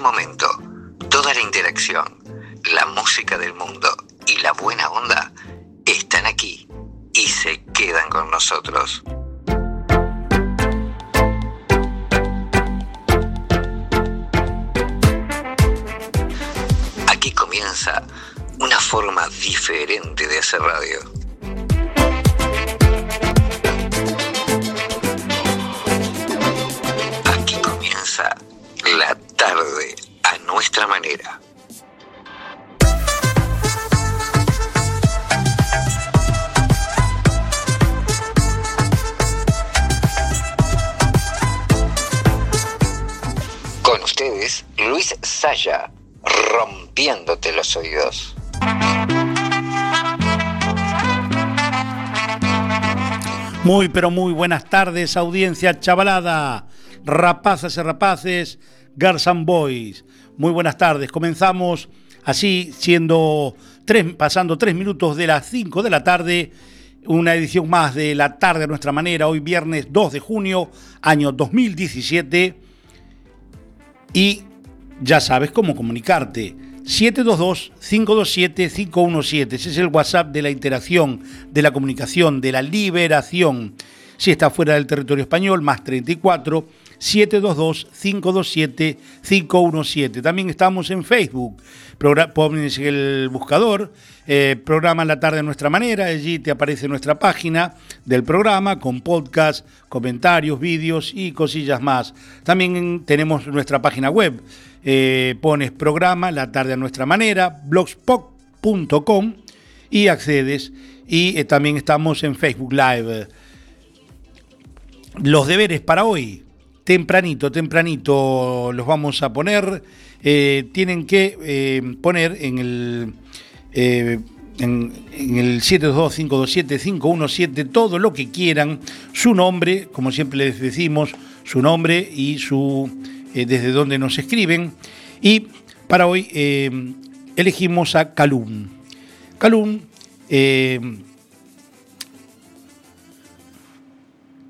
momento, toda la interacción, la música del mundo y la buena onda están aquí y se quedan con nosotros. Aquí comienza una forma diferente de hacer radio. Nuestra manera. Con ustedes, Luis Saya, rompiéndote los oídos. Muy, pero muy buenas tardes, audiencia chavalada, rapazas y rapaces, Garzan Boys. Muy buenas tardes. Comenzamos así, siendo tres, pasando tres minutos de las 5 de la tarde, una edición más de la tarde a nuestra manera, hoy viernes 2 de junio, año 2017. Y ya sabes cómo comunicarte. 722-527-517. Ese es el WhatsApp de la interacción, de la comunicación, de la liberación. Si está fuera del territorio español, más 34 722-527-517. También estamos en Facebook. Pones el buscador, eh, programa La Tarde a Nuestra Manera. Allí te aparece nuestra página del programa con podcast, comentarios, vídeos y cosillas más. También tenemos nuestra página web. Eh, pones programa La Tarde a Nuestra Manera, blogspot.com y accedes. Y eh, también estamos en Facebook Live. Los deberes para hoy, tempranito, tempranito los vamos a poner. Eh, tienen que eh, poner en el, eh, en, en el 722-527-517 todo lo que quieran, su nombre, como siempre les decimos, su nombre y su eh, desde donde nos escriben. Y para hoy elegimos a Calum. Calum,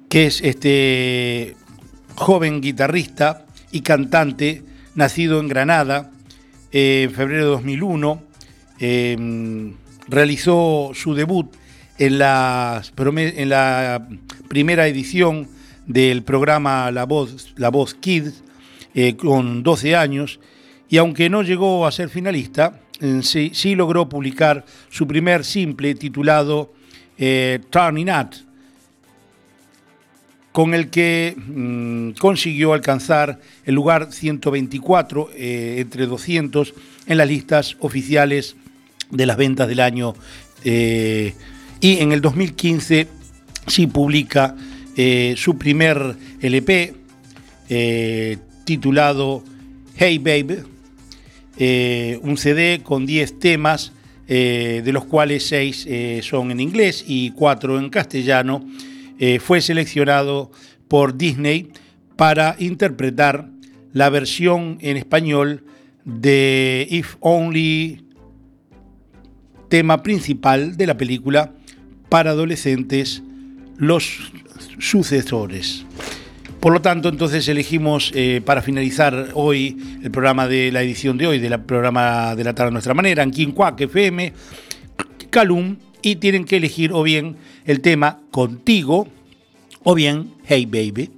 que es este joven guitarrista y cantante, nacido en Granada eh, en febrero de 2001, eh, realizó su debut en la, primera edición del programa La Voz, La Voz Kids, eh, con 12 años, y aunque no llegó a ser finalista, sí, sí logró publicar su primer simple titulado eh, Turning Up, con el que mm, consiguió alcanzar el lugar 124 eh, entre 200 en las listas oficiales de las ventas del año. eh, y en el 2015 sí publica eh, su primer LP titulado Hey Baby, eh, un CD con 10 temas, de los cuales 6 son en inglés y 4 en castellano. Eh, fue seleccionado por Disney para interpretar la versión en español de If Only, tema principal de la película para adolescentes, Los Sucesores. Por lo tanto, entonces elegimos eh, para finalizar hoy el programa de la edición de hoy, del programa de la tarde a nuestra manera, en Quincuac FM, Calum, y tienen que elegir o bien el tema Contigo o bien Hey Baby.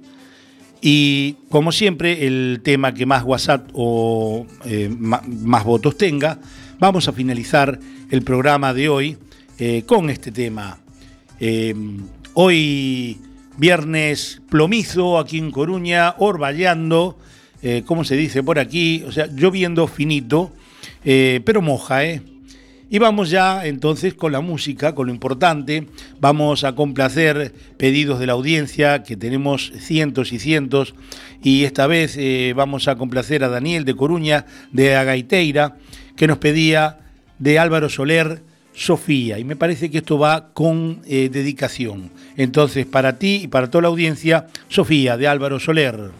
Y como siempre, el tema que más WhatsApp o eh, más votos tenga, vamos a finalizar el programa de hoy eh, con este tema. Eh, hoy viernes plomizo aquí en Coruña, orvallando, eh, como se dice por aquí, o sea, lloviendo finito, pero moja, ¿eh? Y vamos ya entonces con la música, con lo importante. Vamos a complacer pedidos de la audiencia, que tenemos cientos y cientos. Y esta vez eh, vamos a complacer a Daniel de Coruña, de Agaiteira, que nos pedía de Álvaro Soler, Sofía. Y me parece que esto va con eh, dedicación. Entonces, para ti y para toda la audiencia, Sofía, de Álvaro Soler.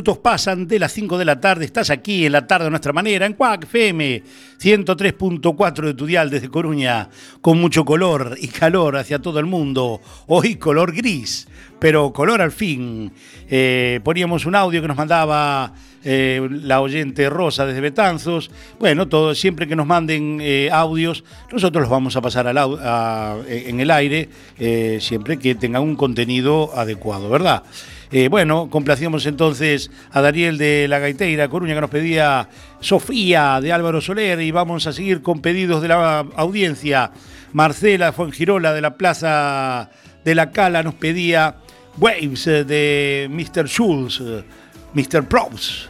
Minutos pasan de las 5 de la tarde. Estás aquí en la tarde de nuestra manera, en Cuac FM 103.4 de tu dial desde Coruña, con mucho color y calor hacia todo el mundo. Hoy color gris, pero color al fin. Eh, poníamos un audio que nos mandaba eh, la oyente Rosa desde Betanzos. Bueno, todo, siempre que nos manden eh, audios, nosotros los vamos a pasar al a- en el aire, siempre que tengan un contenido adecuado, ¿verdad? Eh, bueno, complacíamos entonces a Daniel de la Gaiteira Coruña que nos pedía Sofía de Álvaro Soler y vamos a seguir con pedidos de la audiencia. Marcela Fuengirola de la Plaza de la Cala nos pedía Waves eh, de Mr. Schulz, Mr. Probst.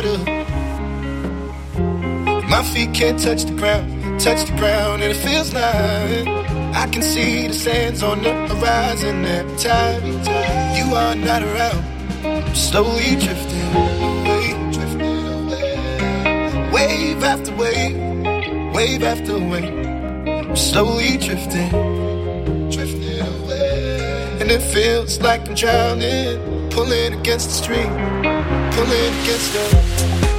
water. My feet can't touch the ground, touch the ground, and it feels like I can see the sands on the horizon every time you are not around. I'm slowly drifting away, drifting away. Wave after wave, wave after wave. I'm slowly drifting, drifting away. And it feels like I'm drowning, pulling against the stream, pulling against the. I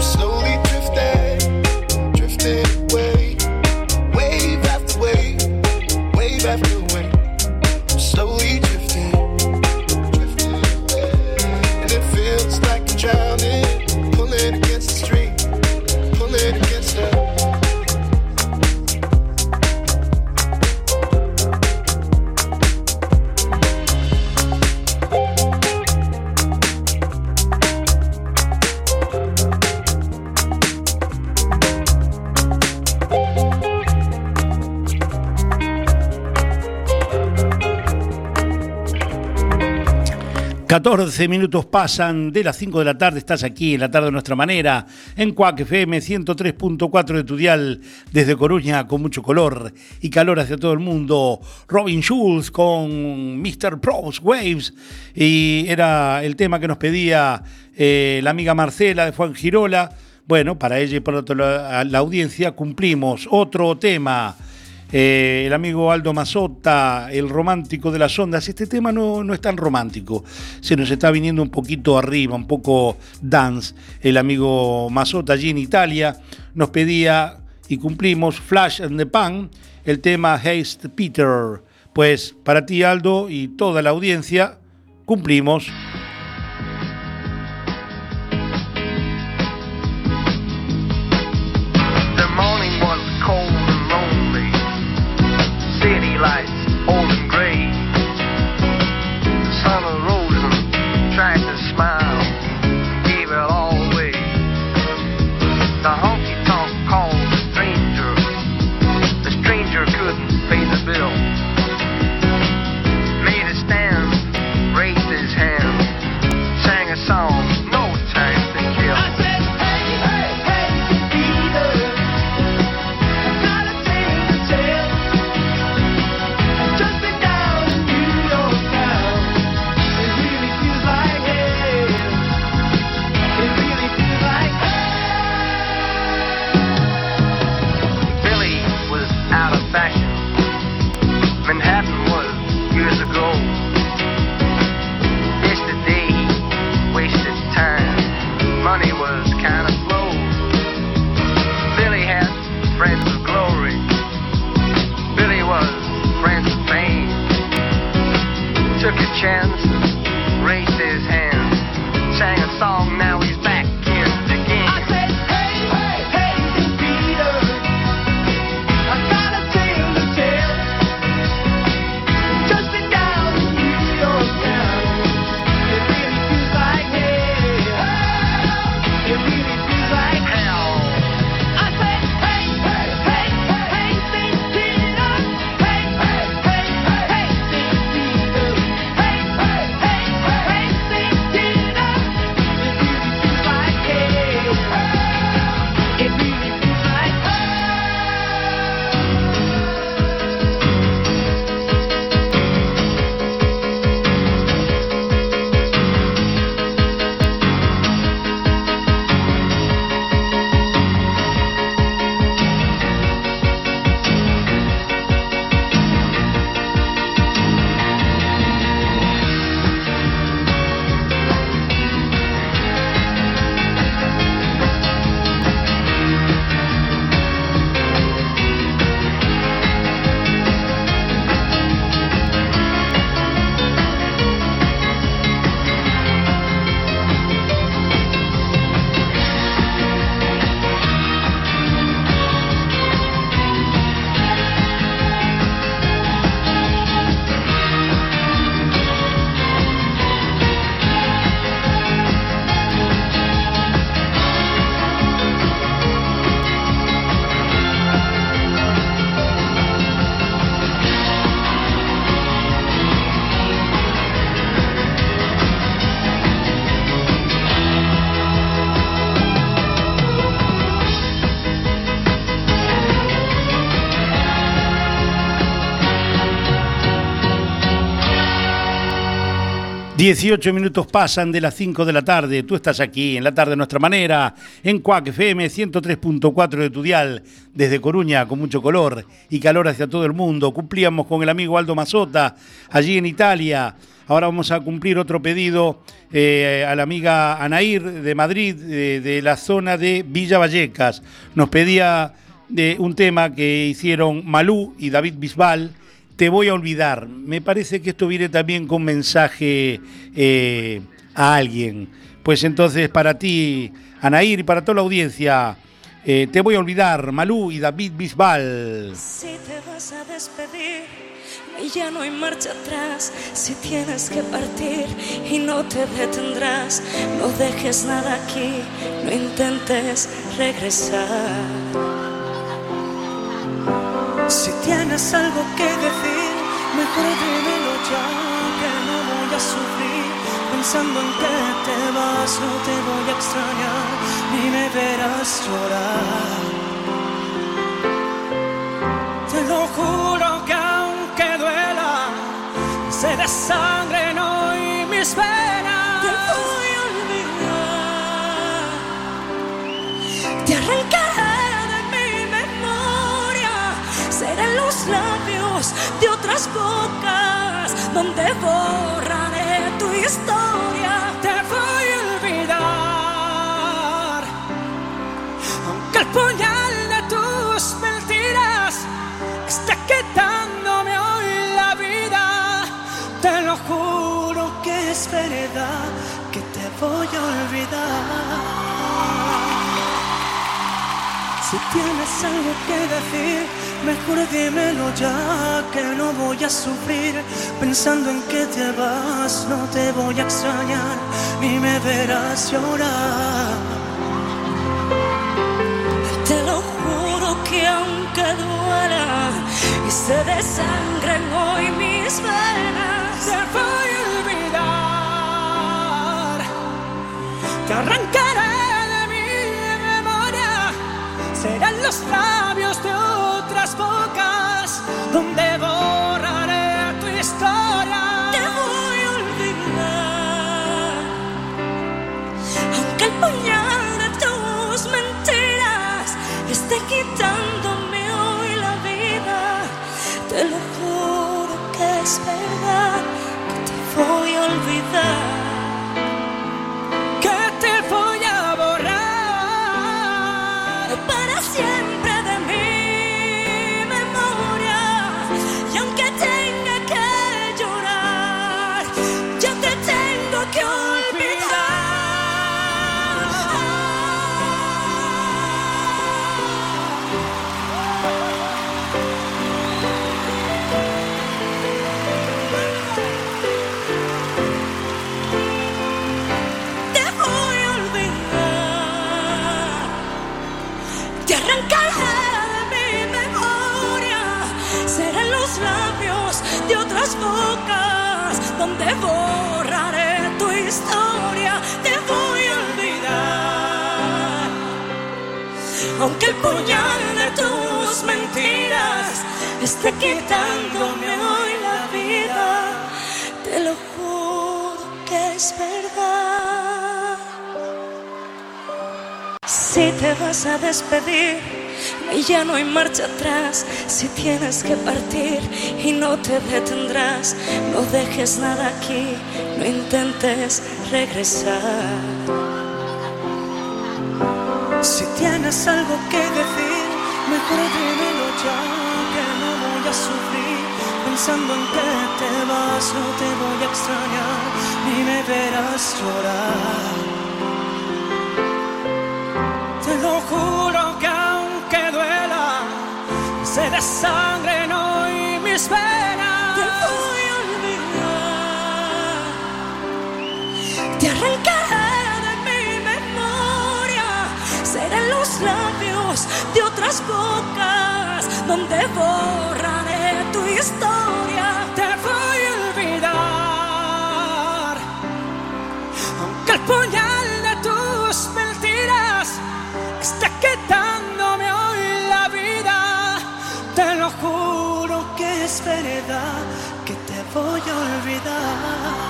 slowly 14 minutos pasan de las 5 de la tarde, estás aquí en la tarde de nuestra manera, en Cuac FM 103.4 de Tudial, desde Coruña, con mucho color y calor hacia todo el mundo. Robin Schulz con Mr. Pros Waves, y era el tema que nos pedía eh, la amiga Marcela de Juan Girola. Bueno, para ella y para la, la audiencia cumplimos otro tema. Eh, el amigo Aldo Mazota, el romántico de las ondas. Este tema no, no es tan romántico. Se nos está viniendo un poquito arriba, un poco dance. El amigo Mazota allí en Italia nos pedía y cumplimos Flash and the Pan, el tema Haste Peter. Pues para ti, Aldo, y toda la audiencia, cumplimos. City lights old and gray. The sun arose and tried to smile, gave it all away. The honky tonk called 18 minutos pasan de las 5 de la tarde. Tú estás aquí en la tarde de nuestra manera, en Cuac FM 103.4 de tu dial, desde Coruña, con mucho color y calor hacia todo el mundo. Cumplíamos con el amigo Aldo Mazota, allí en Italia. Ahora vamos a cumplir otro pedido eh, a la amiga Anair de Madrid, de, de la zona de Villa Vallecas. Nos pedía de un tema que hicieron Malú y David Bisbal te voy a olvidar. Me parece que esto viene también con mensaje eh, a alguien. Pues entonces para ti, Anair, y para toda la audiencia, eh, te voy a olvidar, Malú y David Bisbal. Si te vas a despedir y ya no hay marcha atrás, si tienes que partir y no te detendrás, no dejes nada aquí, no intentes regresar. Tienes algo que decir, mejor dímelo ya, que no voy a sufrir. Pensando en que te vas, no te voy a extrañar, ni me verás llorar. Te lo juro que aunque duela, se desangren hoy mis venas. Los labios de otras bocas, donde borraré tu historia. Te voy a olvidar, aunque el puñal de tus mentiras esté quitándome hoy la vida. Te lo juro que es verdad que te voy a olvidar. Si tienes algo que decir, mejor dímelo ya, que no voy a sufrir. Pensando en que te vas, no te voy a extrañar, ni me verás llorar. Te lo juro que aunque duela y se desangren hoy mis venas, te voy a olvidar. Te arrancaré de mi memoria, serán los labios de bocas donde borraré marcha atrás, si tienes que partir y no te detendrás, no dejes nada aquí, no intentes regresar. Si tienes algo que decir, mejor dímelo ya, que no voy a sufrir. Pensando en que te vas, no te voy a extrañar, ni me verás llorar. Donde borraré tu historia. Te voy a olvidar. Aunque el puñal de tus mentiras está quitándome hoy la vida, te lo juro que es verdad que te voy a olvidar.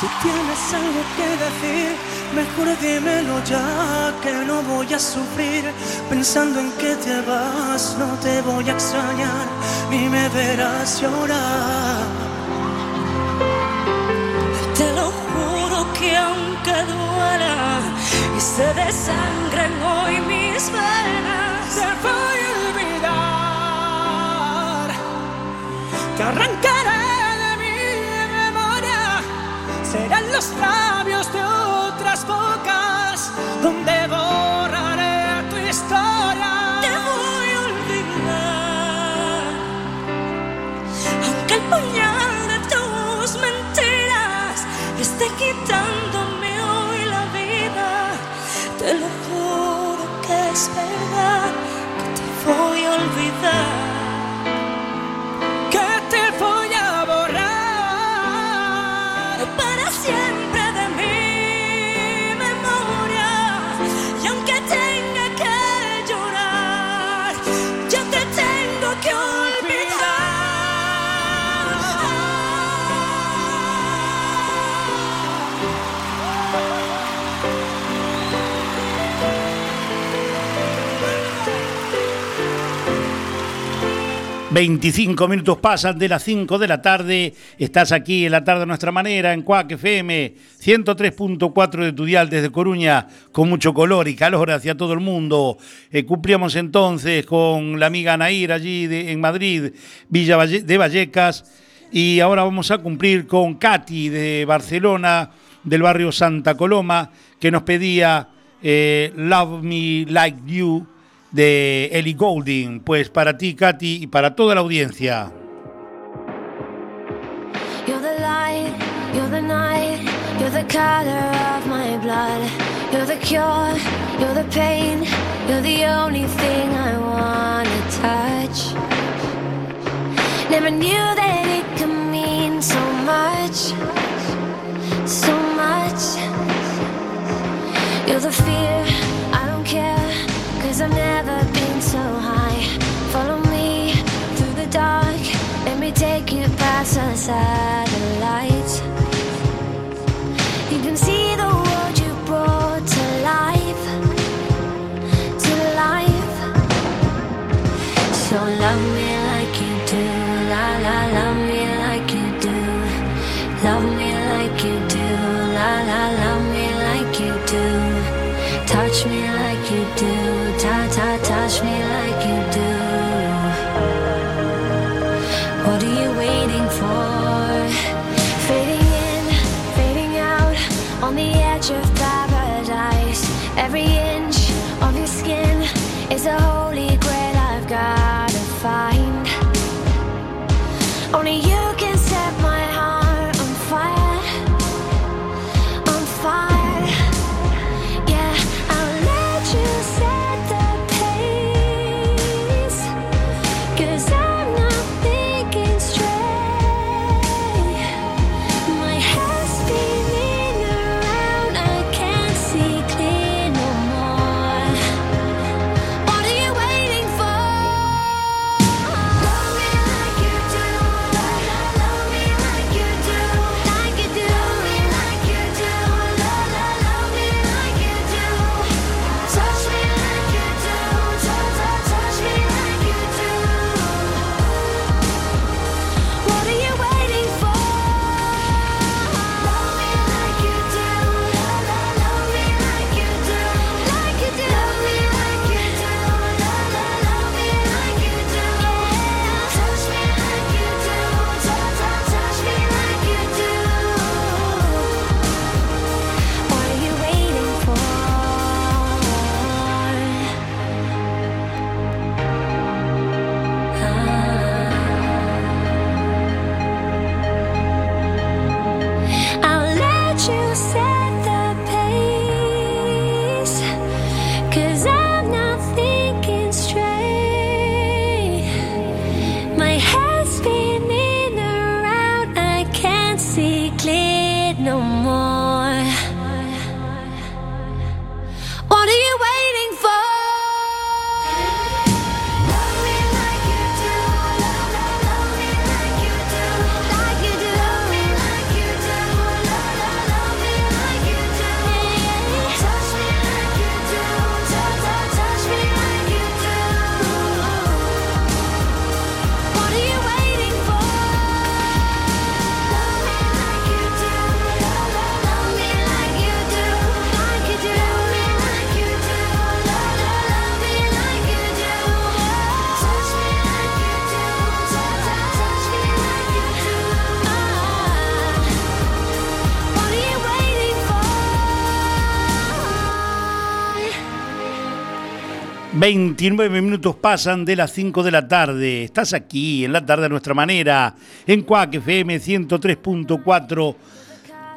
Si tienes algo que decir, mejor dímelo ya, que no voy a sufrir. Pensando en que te vas, no te voy a extrañar, ni me verás llorar. Te lo juro que aunque duela y se desangren hoy mis venas, te voy a olvidar. Te arrancaré de mi memoria, serán los labios donde borraré tu historia. Te voy a olvidar. Aunque el puñal de tus mentiras esté quitándome hoy la vida, te lo juro que es verdad que te voy a olvidar. 25 minutos pasan de las 5 de la tarde. Estás aquí en la tarde a nuestra manera, en Cuac FM 103.4 de tu dial desde Coruña, con mucho color y calor hacia todo el mundo. Eh, cumplíamos entonces con la amiga Nair allí en Madrid, Villa de Vallecas. Y ahora vamos a cumplir con Katy de Barcelona, del barrio Santa Coloma, que nos pedía eh, Love Me Like You de Ellie Goulding. Pues para ti, Katy, y para toda la audiencia. You're the light, you're the night, you're the color of my blood. You're the cure, you're the pain, you're the only thing I wanna touch. Never knew that it could mean so much, so much. You're the fear, I don't care, cause I've never been so high. Follow me through the dark, let me take you past the satellites. You can see the world you brought to life, to life. So love me like you do, la la, love me like you do. Love me like you do, la la, love me like you do. Touch me like you do, touch me 29 minutos pasan de las 5 de la tarde. Estás aquí en la tarde a nuestra manera, en Cuac FM 103.4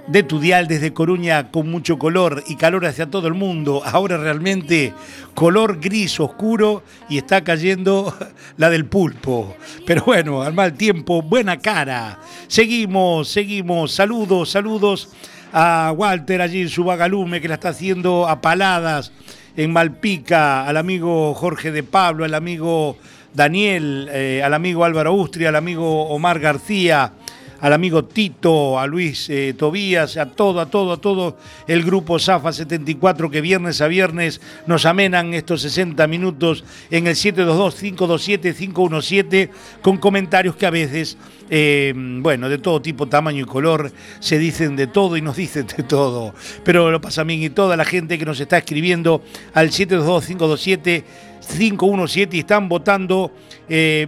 de tu dial desde Coruña con mucho color y calor hacia todo el mundo. Ahora realmente color gris oscuro y está cayendo la del pulpo. Pero bueno, al mal tiempo, buena cara. Seguimos, seguimos. Saludos, saludos a Walter allí en su vagalume que la está haciendo a paladas en Malpica, al amigo Jorge de Pablo, al amigo Daniel, eh, al amigo Álvaro Ustria, al amigo Omar García, al amigo Tito, a Luis eh, Tobías, a todo, a todo, a todo el grupo Zafa 74 que viernes a viernes nos amenan estos 60 minutos en el 722-527-517 con comentarios que a veces, eh, bueno, de todo tipo, tamaño y color, se dicen de todo y nos dicen de todo. Pero lo pasa a mí y toda la gente que nos está escribiendo al 722-527-517 y están votando. Eh,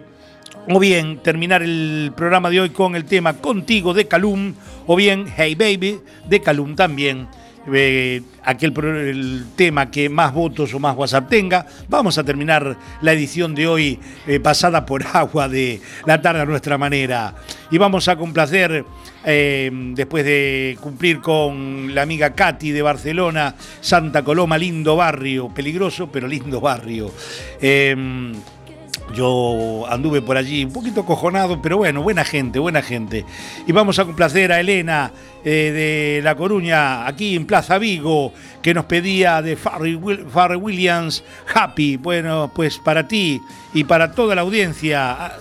o bien terminar el programa de hoy con el tema Contigo de Calum, o bien Hey Baby de Calum también. Eh, aquel el tema que más votos o más WhatsApp tenga. Vamos a terminar la edición de hoy eh, pasada por agua de la tarde a nuestra manera. Y vamos a complacer, eh, después de cumplir con la amiga Katy de Barcelona, Santa Coloma, lindo barrio, peligroso, pero lindo barrio. Yo anduve por allí un poquito cojonado, pero bueno, buena gente, buena gente. Y vamos a complacer a Elena eh, de La Coruña, aquí en Plaza Vigo, que nos pedía de Farry, Williams, Happy. Bueno, pues para ti y para toda la audiencia. Ah,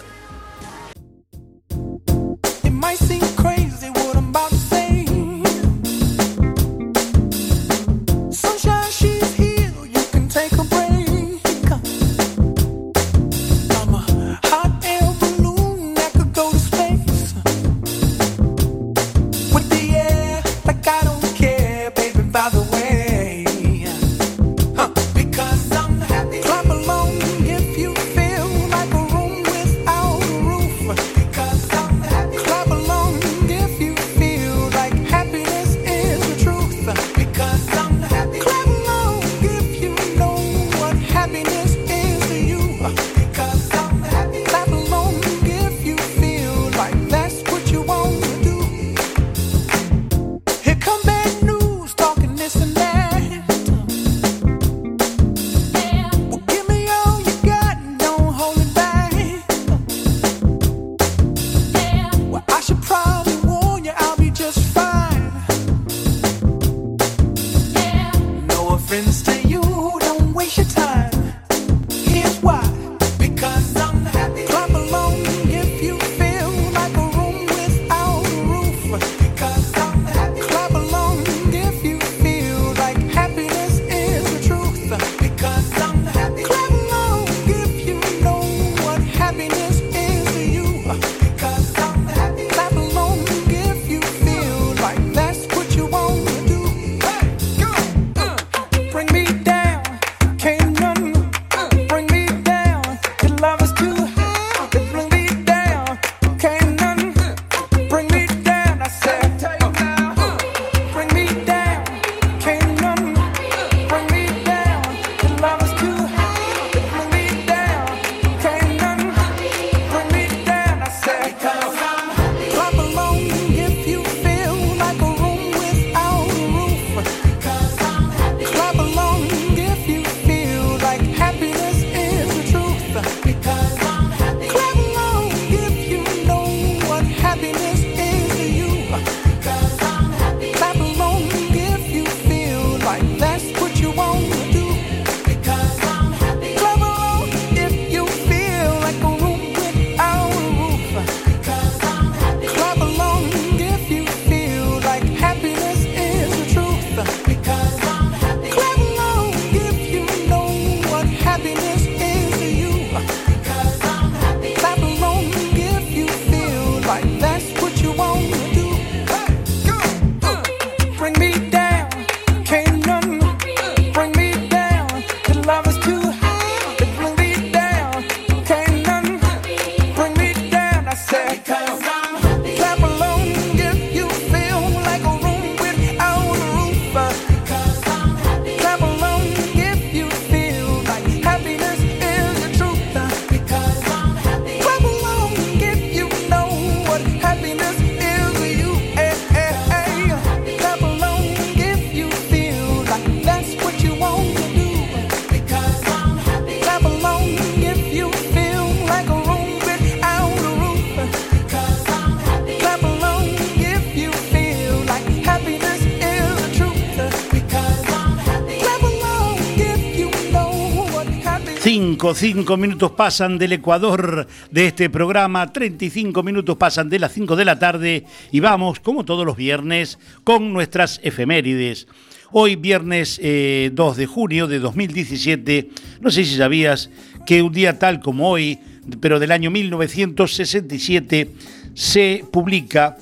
5 minutos pasan del Ecuador de este programa, 35 minutos pasan de las 5 de la tarde y vamos, como todos los viernes, con nuestras efemérides. Hoy, viernes eh, 2 de junio de 2017, no sé si sabías que un día tal como hoy, pero del año 1967, se publica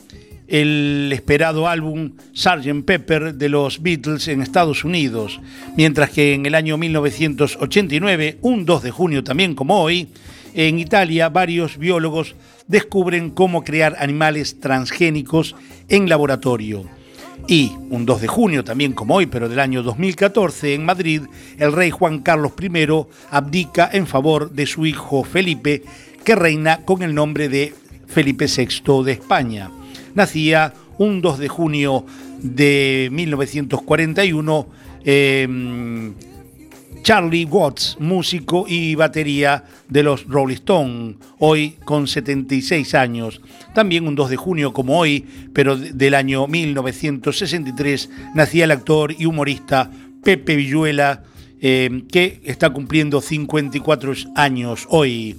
el esperado álbum Sgt. Pepper de los Beatles en Estados Unidos, mientras que en el año 1989, un 2 de junio también como hoy, en Italia varios biólogos descubren cómo crear animales transgénicos en laboratorio. Y un 2 de junio, también como hoy, pero del año 2014, en Madrid, el rey Juan Carlos I abdica en favor de su hijo Felipe, que reina con el nombre de Felipe VI de España nacía un 2 de junio de 1941 eh, Charlie Watts, músico y batería de los Rolling Stones, hoy con 76 años. También un 2 de junio como hoy, pero del año 1963, nacía el actor y humorista Pepe Villuela, eh, que está cumpliendo 54 años hoy.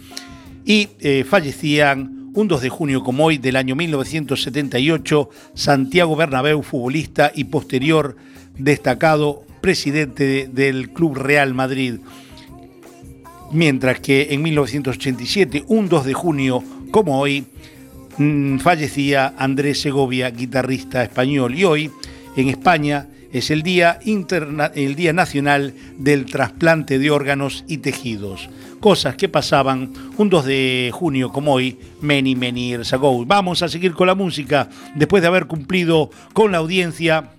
Y eh, fallecían un 2 de junio como hoy del año 1978, Santiago Bernabéu, futbolista y posterior destacado presidente del Club Real Madrid. Mientras que en 1987, un 2 de junio como hoy, mm, fallecía Andrés Segovia, guitarrista español. Y hoy, en España, es el día, el día Nacional del Trasplante de Órganos y Tejidos cosas que pasaban un 2 de junio como hoy, many, many years ago. Vamos a seguir con la música después de haber cumplido con la audiencia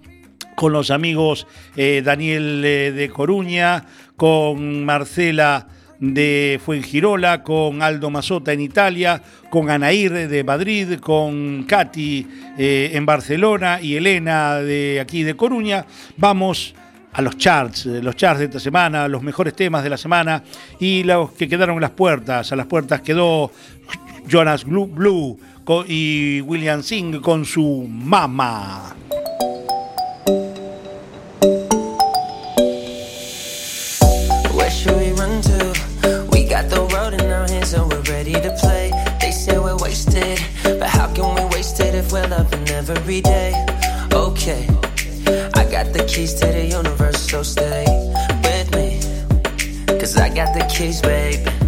con los amigos eh, Daniel eh, de Coruña, con Marcela de Fuengirola, con Aldo Mazota en Italia, con Anair de Madrid, con Katy eh, en Barcelona y Elena de aquí de Coruña. Vamos a los charts, eh, los charts de esta semana, los mejores temas de la semana y los que quedaron en las puertas. A las puertas quedó Jonas Blue y William Singh con su Mama. Got the keys to the universe, so stay with me. Cause I got the keys, baby.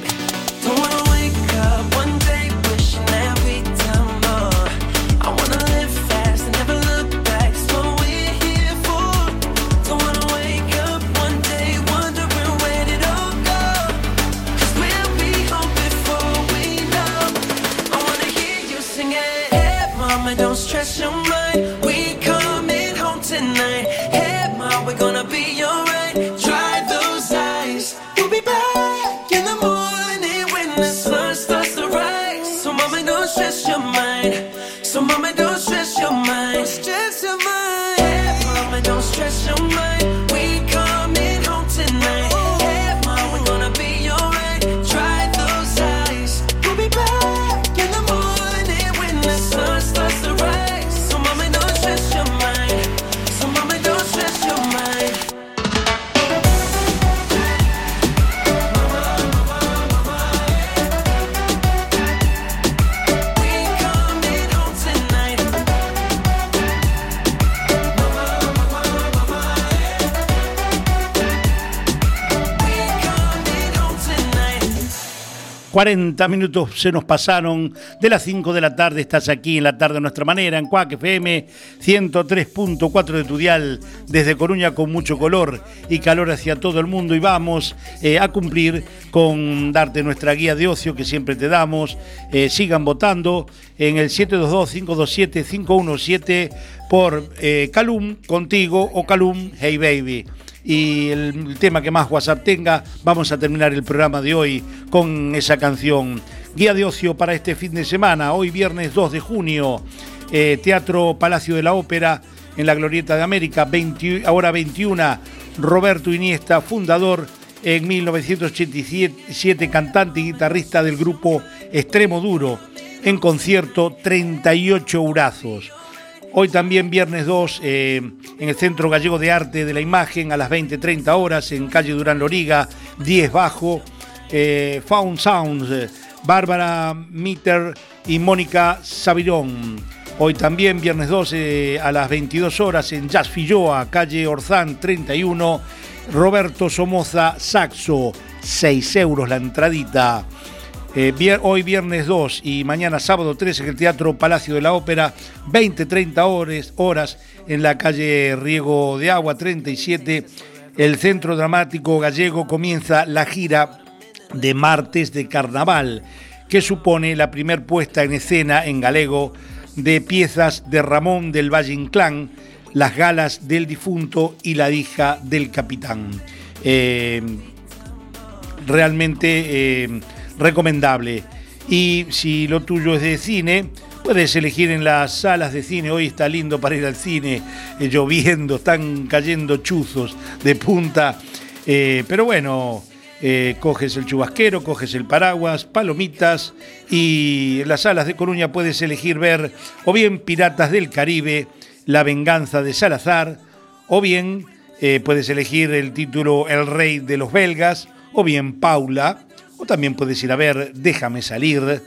40 minutos se nos pasaron de las 5 de la tarde. Estás aquí en la tarde a nuestra manera, en Cuac FM 103.4 de Tudial, desde Coruña con mucho color y calor hacia todo el mundo. Y vamos eh, a cumplir con darte nuestra guía de ocio que siempre te damos. Eh, sigan votando en el 722-527-517 por eh, Calum contigo o Calum Hey Baby y el tema que más WhatsApp tenga, vamos a terminar el programa de hoy con esa canción. Guía de ocio para este fin de semana, hoy viernes 2 de junio, eh, Teatro Palacio de la Ópera en la Glorieta de América, 20, ahora 21, Roberto Iniesta, fundador en 1987, cantante y guitarrista del grupo Extremo Duro, en concierto 38 urazos. Hoy también viernes 2 eh, en el Centro Gallego de Arte de la Imagen a las 20.30 horas en calle Durán Loriga, 10 Bajo, eh, Found Sounds, eh, Bárbara Mitter y Mónica Sabirón. Hoy también viernes 12 a las 22 horas en Jazz Filloa, calle Orzán 31, Roberto Somoza Saxo, 6 euros la entradita. Eh, hoy viernes 2 y mañana sábado 3 en el Teatro Palacio de la Ópera, 20-30 horas en la calle Riego de Agua 37. El Centro Dramático Gallego comienza la gira de martes de carnaval, que supone la primer puesta en escena en galego de piezas de Ramón del Valle Inclán, Las galas del difunto y La hija del capitán. Eh, realmente... Eh, recomendable. Y si lo tuyo es de cine, puedes elegir en las salas de cine. Hoy está lindo para ir al cine, eh, lloviendo, están cayendo chuzos de punta. Eh, pero bueno, eh, coges el chubasquero, coges el paraguas, palomitas y en las salas de Coruña puedes elegir ver o bien Piratas del Caribe, La venganza de Salazar, o bien puedes elegir el título El rey de los belgas, o bien Paula, o también puedes ir a ver Déjame salir.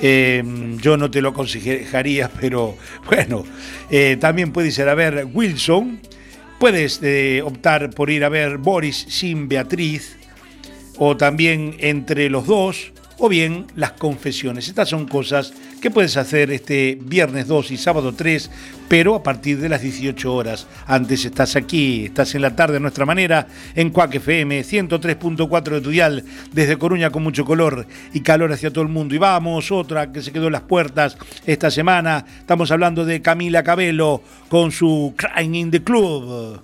Eh, yo no te lo aconsejaría, pero bueno, eh, también puedes ir a ver Wilson. Puedes eh, optar por ir a ver Boris sin Beatriz. O también entre los dos o bien las confesiones. Estas son cosas que puedes hacer este viernes 2 y sábado 3, pero a partir de las 18 horas. Antes estás aquí, estás en la tarde a nuestra manera, en Cuac FM 103.4 de Tudial, desde Coruña con mucho color y calor hacia todo el mundo. Y vamos, otra que se quedó en las puertas esta semana. Estamos hablando de Camila Cabello con su Crying in the Club.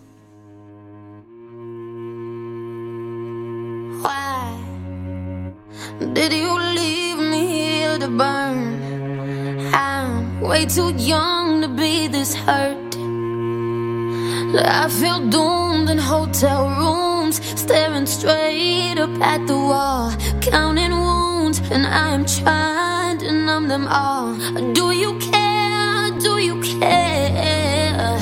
Did you leave me here to burn? I'm way too young to be this hurt. I feel doomed in hotel rooms, staring straight up at the wall, counting wounds, and I'm trying to numb them all. Do you care? Do you care?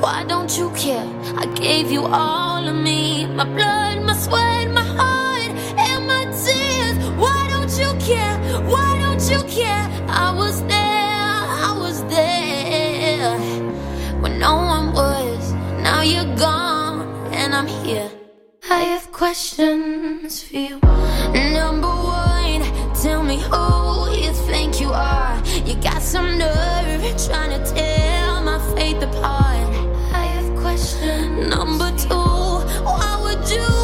Why don't you care? I gave you all of me, my blood, my sweat, my heart and my tears. Why don't you care? Why don't you care? I was there, I was there when no one was. Now you're gone, and I'm here. I have questions for you. Number one, tell me who you think you are. You got some nerve trying to tear my faith apart. I have questions. Number two, why would you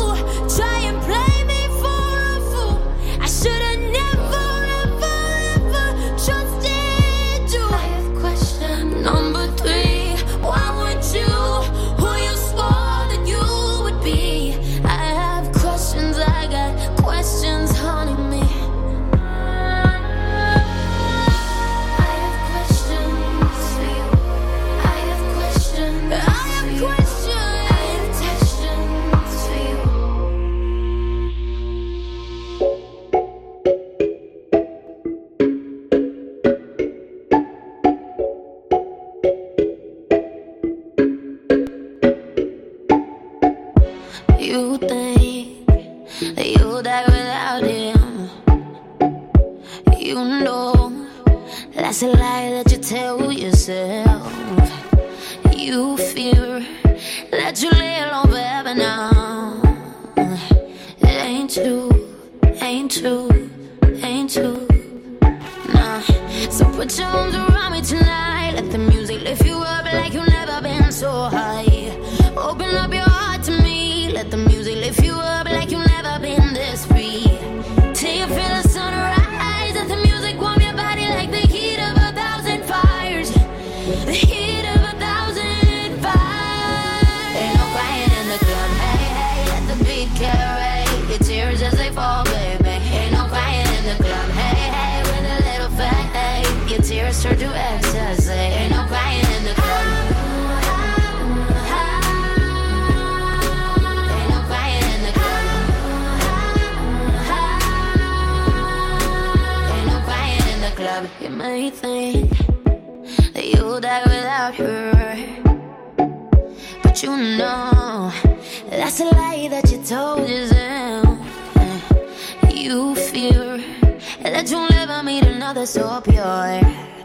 that you'll never meet another so pure.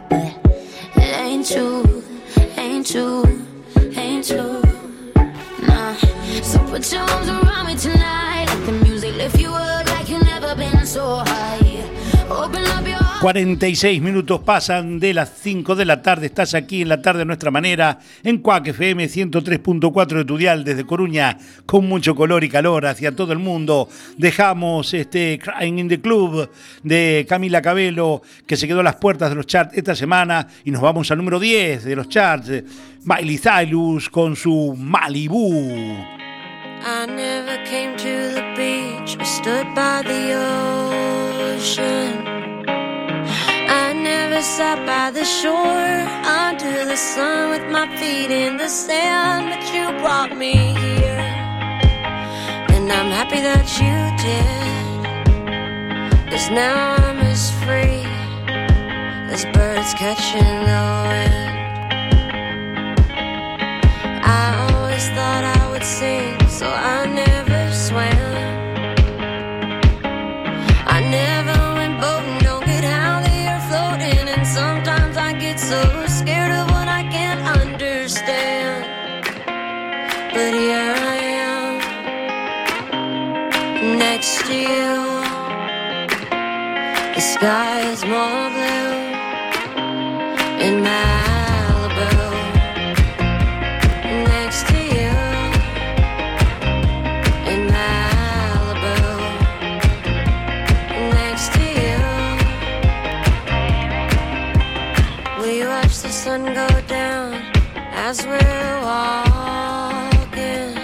But it ain't true, ain't true, ain't true. Nah. So put your arms around me tonight. Let the music lift you up like you've never been so high. Open up your 46 minutos pasan de las 5 de la tarde. Estás aquí en la tarde a nuestra manera, en Cuac FM 103.4 de Tudial, desde Coruña, con mucho color y calor hacia todo el mundo. Dejamos este Crying in the Club de Camila Cabello, que se quedó a las puertas de los charts esta semana, y nos vamos al número 10 de los charts. Miley Cyrus con su Malibu. I never came to the beach stood by the ocean. Never sat by the shore under the sun with my feet in the sand, but you brought me here. And I'm happy that you did. Cause now I'm as free as birds catching the wind. I always thought I would sing, so I never so scared of what I can't understand. But here I am, next to you. The sky is more blue in Malibu. Watch the sun go down as we're walking.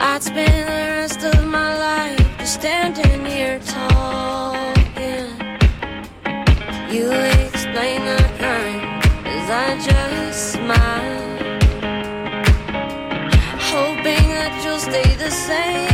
I'd spend the rest of my life just standing here talking. You explain the current as I just smile. Hoping that you'll stay the same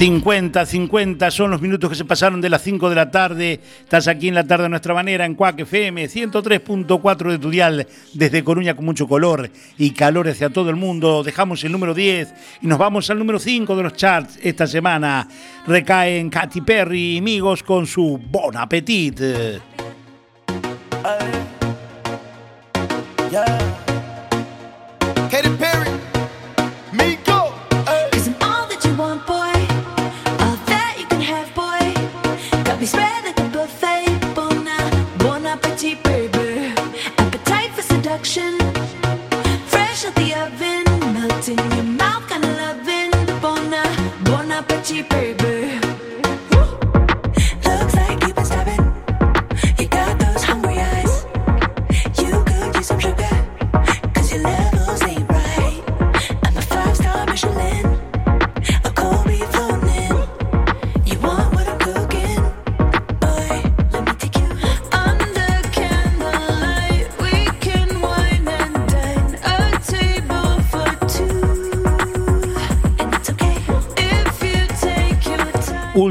50, 50 son los minutos que se pasaron de las 5 de la tarde. Estás aquí en la tarde a nuestra manera en Cuac FM 103.4 de tu dial desde Coruña con mucho color y calor hacia todo el mundo. Dejamos el número 10 y nos vamos al número 5 de los charts esta semana. Recaen Katy Perry y amigos con su Bon Appetit. Bon appetit, baby.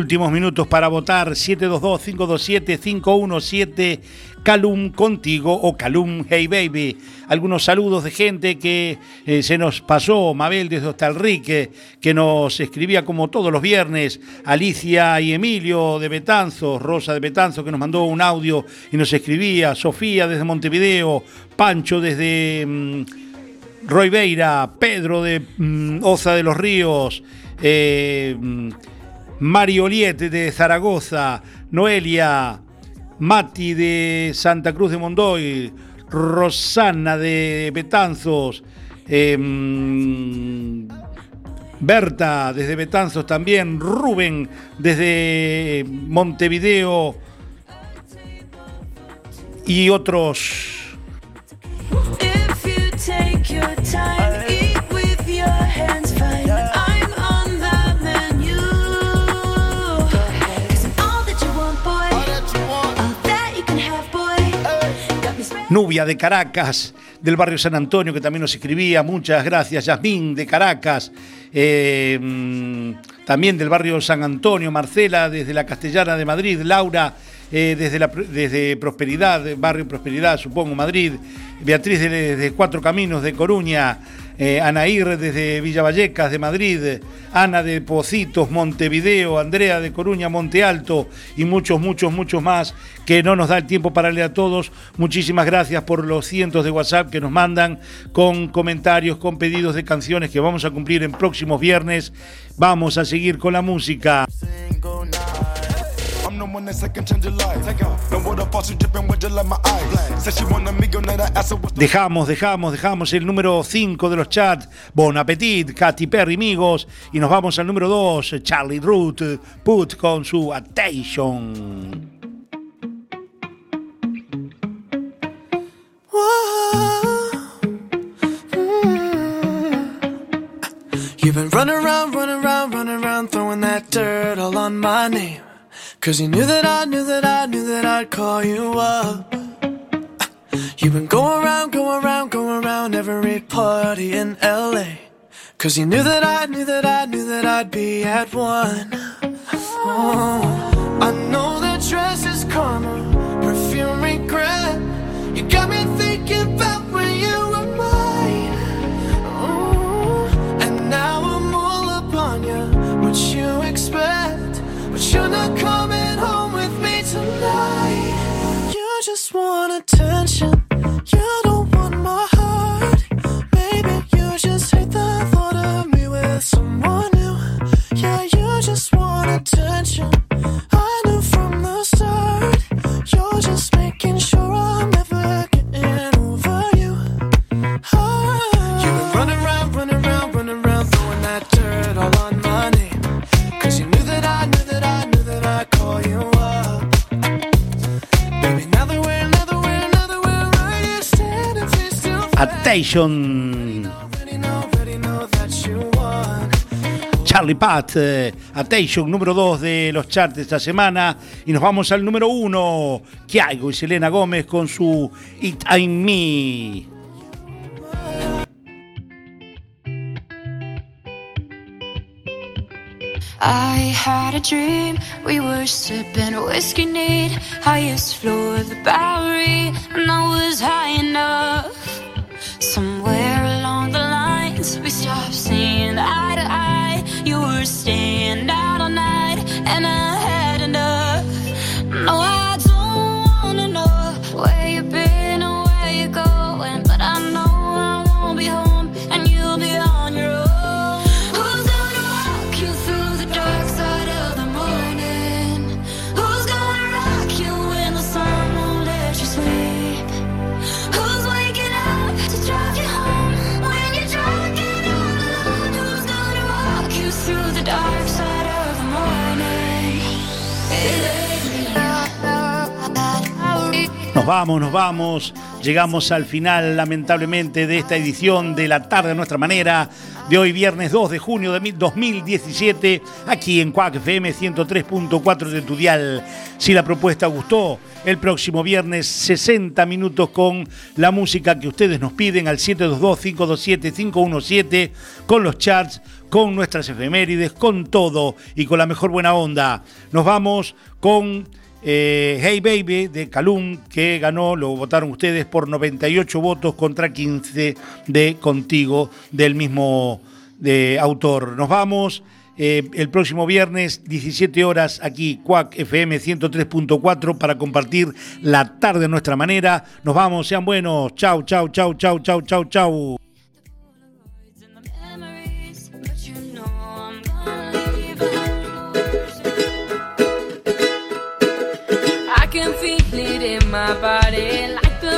Últimos minutos para votar 722-527-517 Calum contigo o Calum Hey Baby. Algunos saludos de gente que eh, se nos pasó. Mabel desde Hostalrique, que nos escribía como todos los viernes. Alicia y Emilio de Betanzos. Rosa de Betanzos que nos mandó un audio y nos escribía. Sofía desde Montevideo. Pancho desde... mm, Roy Beira, Pedro de mm, Oza de los Ríos, eh, Mario Oliete de Zaragoza, Noelia, Mati de Santa Cruz de Mondoy, Rosana de Betanzos, eh, mm, Berta desde Betanzos también, Rubén desde Montevideo y otros. Nubia de Caracas, del barrio San Antonio, que también nos escribía. Muchas gracias. Yasmín de Caracas, eh, mm, también del barrio San Antonio. Marcela desde la Castellana de Madrid. Laura eh, desde, desde Prosperidad, barrio Prosperidad, supongo, Madrid. Beatriz de- desde Cuatro Caminos de Coruña. Eh, Anaír desde Villa Vallecas de Madrid, Ana de Pocitos, Montevideo, Andrea de Coruña, Monte Alto y muchos, muchos, muchos más que no nos da el tiempo para leer a todos. Muchísimas gracias por los cientos de WhatsApp que nos mandan con comentarios, con pedidos de canciones que vamos a cumplir en próximos viernes. Vamos a seguir con la música. The one that second change your life. Know what the faucet dripping with just like my eyes. Said she want a millionaire, I asked her what's the Dejamos, dejamos, dejamos el número 5 de los chats. Bon Appetit, Katy Perry, amigos. Y nos vamos al número 2, Charlie Root, Put con su Attention. You've been running around, running around, running around, throwing that dirt all on my name. Cause you knew that I knew that I knew that I'd call you up. You've been going around, going around, going around every party in LA. Cause you knew that I knew that I knew that I'd be at one. Oh, I know that dress is karma, perfume regret. You got me thinking about when you were mine. Oh, and now I'm all upon you. What you expect? But you're not coming just want attention. Attention. Charlie Pat, eh, Attention, número 2 de los charts esta semana. Y nos vamos al número 1, Kiaigo y Selena Gómez con su It Ain't Me. I had a dream, we were sipping whiskey neat, highest floor of the Bowery, and I was high vamos, nos vamos. Llegamos al final, lamentablemente, de esta edición de La Tarde a Nuestra Manera, de hoy viernes 2 de junio de 2017, aquí en Cuac FM 103.4 de tu dial. Si la propuesta gustó, el próximo viernes 60 minutos con la música que ustedes nos piden al 722-527-517, con los charts, con nuestras efemérides, con todo y con la mejor buena onda. Nos vamos con eh, Hey Baby de Calum, que ganó, lo votaron ustedes por 98 votos contra 15 de Contigo, del mismo de autor. Nos vamos. eh, el próximo viernes, 17 horas, aquí, Cuac FM 103.4, para compartir la tarde a nuestra manera. Nos vamos, sean buenos. Chau, chau, chau, chau, chau, chau, chau. my body.